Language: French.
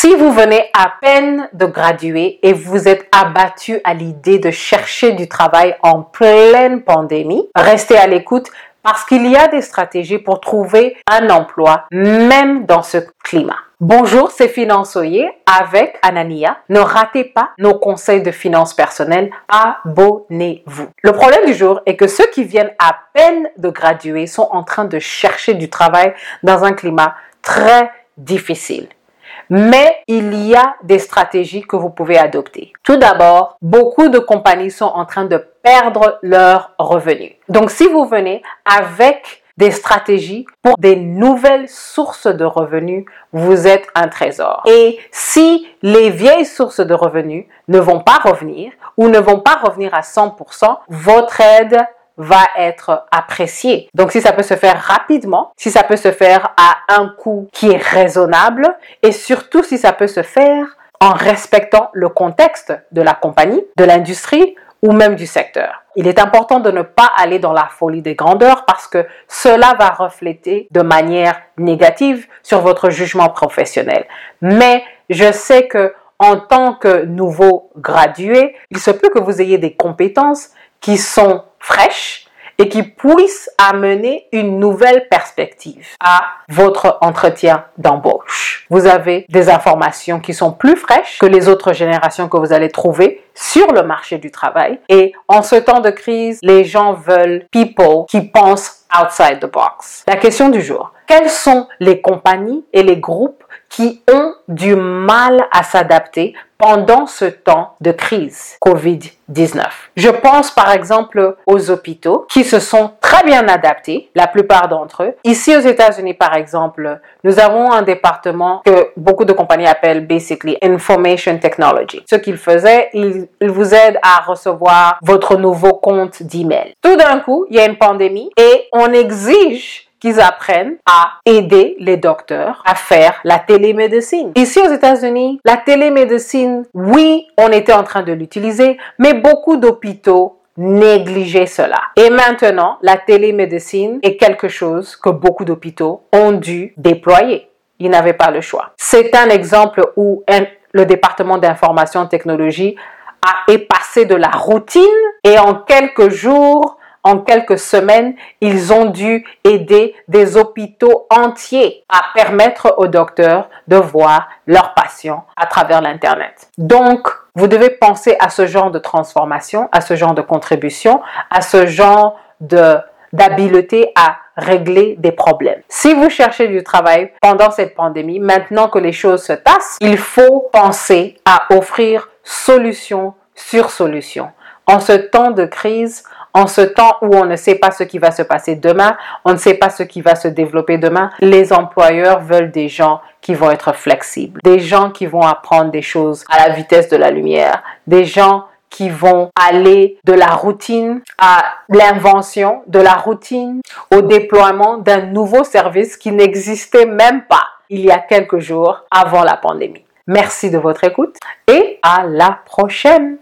Si vous venez à peine de graduer et vous êtes abattu à l'idée de chercher du travail en pleine pandémie, restez à l'écoute parce qu'il y a des stratégies pour trouver un emploi même dans ce climat. Bonjour, c'est Finançoyer avec Anania. Ne ratez pas nos conseils de finances personnelles. Abonnez-vous. Le problème du jour est que ceux qui viennent à peine de graduer sont en train de chercher du travail dans un climat très difficile. Mais il y a des stratégies que vous pouvez adopter. Tout d'abord, beaucoup de compagnies sont en train de perdre leurs revenus. Donc si vous venez avec des stratégies pour des nouvelles sources de revenus, vous êtes un trésor. Et si les vieilles sources de revenus ne vont pas revenir ou ne vont pas revenir à 100%, votre aide va être appréciée. Donc si ça peut se faire rapidement, si ça peut se faire à un coût qui est raisonnable et surtout si ça peut se faire en respectant le contexte de la compagnie, de l'industrie ou même du secteur. Il est important de ne pas aller dans la folie des grandeurs parce que cela va refléter de manière négative sur votre jugement professionnel. Mais je sais que en tant que nouveau gradué, il se peut que vous ayez des compétences qui sont fraîches et qui puissent amener une nouvelle perspective à votre entretien d'embauche. Vous avez des informations qui sont plus fraîches que les autres générations que vous allez trouver sur le marché du travail. Et en ce temps de crise, les gens veulent people qui pensent outside the box. La question du jour. Quelles sont les compagnies et les groupes qui ont du mal à s'adapter pendant ce temps de crise COVID-19. Je pense par exemple aux hôpitaux qui se sont très bien adaptés, la plupart d'entre eux. Ici aux États-Unis par exemple, nous avons un département que beaucoup de compagnies appellent basically Information Technology. Ce qu'ils faisaient, ils, vous aident à recevoir votre nouveau compte d'email. Tout d'un coup, il y a une pandémie et on exige qu'ils apprennent à aider les docteurs à faire la télémédecine. Ici aux États-Unis, la télémédecine, oui, on était en train de l'utiliser, mais beaucoup d'hôpitaux négligeaient cela. Et maintenant, la télémédecine est quelque chose que beaucoup d'hôpitaux ont dû déployer. Ils n'avaient pas le choix. C'est un exemple où le département d'information technologie a passé de la routine et en quelques jours en quelques semaines, ils ont dû aider des hôpitaux entiers à permettre aux docteurs de voir leurs patients à travers l'Internet. Donc, vous devez penser à ce genre de transformation, à ce genre de contribution, à ce genre de d'habileté à régler des problèmes. Si vous cherchez du travail pendant cette pandémie, maintenant que les choses se tassent, il faut penser à offrir solution sur solution. En ce temps de crise, en ce temps où on ne sait pas ce qui va se passer demain, on ne sait pas ce qui va se développer demain, les employeurs veulent des gens qui vont être flexibles, des gens qui vont apprendre des choses à la vitesse de la lumière, des gens qui vont aller de la routine à l'invention, de la routine au déploiement d'un nouveau service qui n'existait même pas il y a quelques jours avant la pandémie. Merci de votre écoute et à la prochaine.